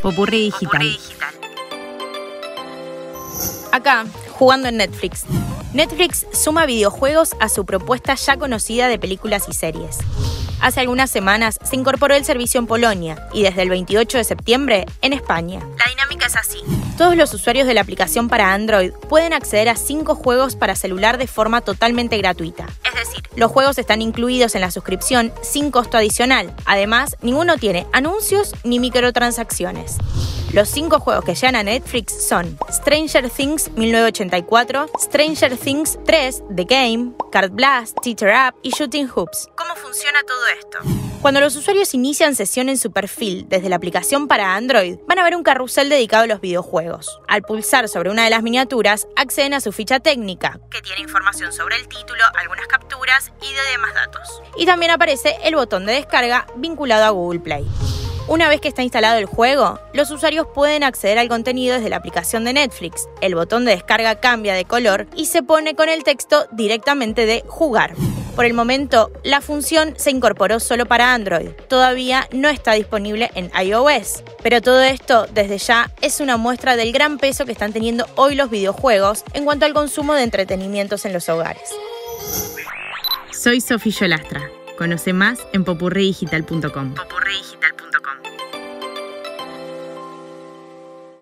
Popurrí digital. Acá, jugando en Netflix. Netflix suma videojuegos a su propuesta ya conocida de películas y series. Hace algunas semanas se incorporó el servicio en Polonia y desde el 28 de septiembre en España. La dinámica es así. Todos los usuarios de la aplicación para Android pueden acceder a cinco juegos para celular de forma totalmente gratuita. Los juegos están incluidos en la suscripción sin costo adicional. Además, ninguno tiene anuncios ni microtransacciones. Los cinco juegos que llegan a Netflix son Stranger Things 1984, Stranger Things 3, The Game, Card Blast, Teacher Up y Shooting Hoops. ¿Cómo funciona todo esto? Cuando los usuarios inician sesión en su perfil desde la aplicación para Android, van a ver un carrusel dedicado a los videojuegos. Al pulsar sobre una de las miniaturas, acceden a su ficha técnica, que tiene información sobre el título, algunas capturas y de demás datos. Y también aparece el botón de descarga vinculado a Google Play. Una vez que está instalado el juego, los usuarios pueden acceder al contenido desde la aplicación de Netflix. El botón de descarga cambia de color y se pone con el texto directamente de jugar. Por el momento, la función se incorporó solo para Android. Todavía no está disponible en iOS. Pero todo esto, desde ya, es una muestra del gran peso que están teniendo hoy los videojuegos en cuanto al consumo de entretenimientos en los hogares. Soy Sofía Yolastra. Conoce más en popurridigital.com.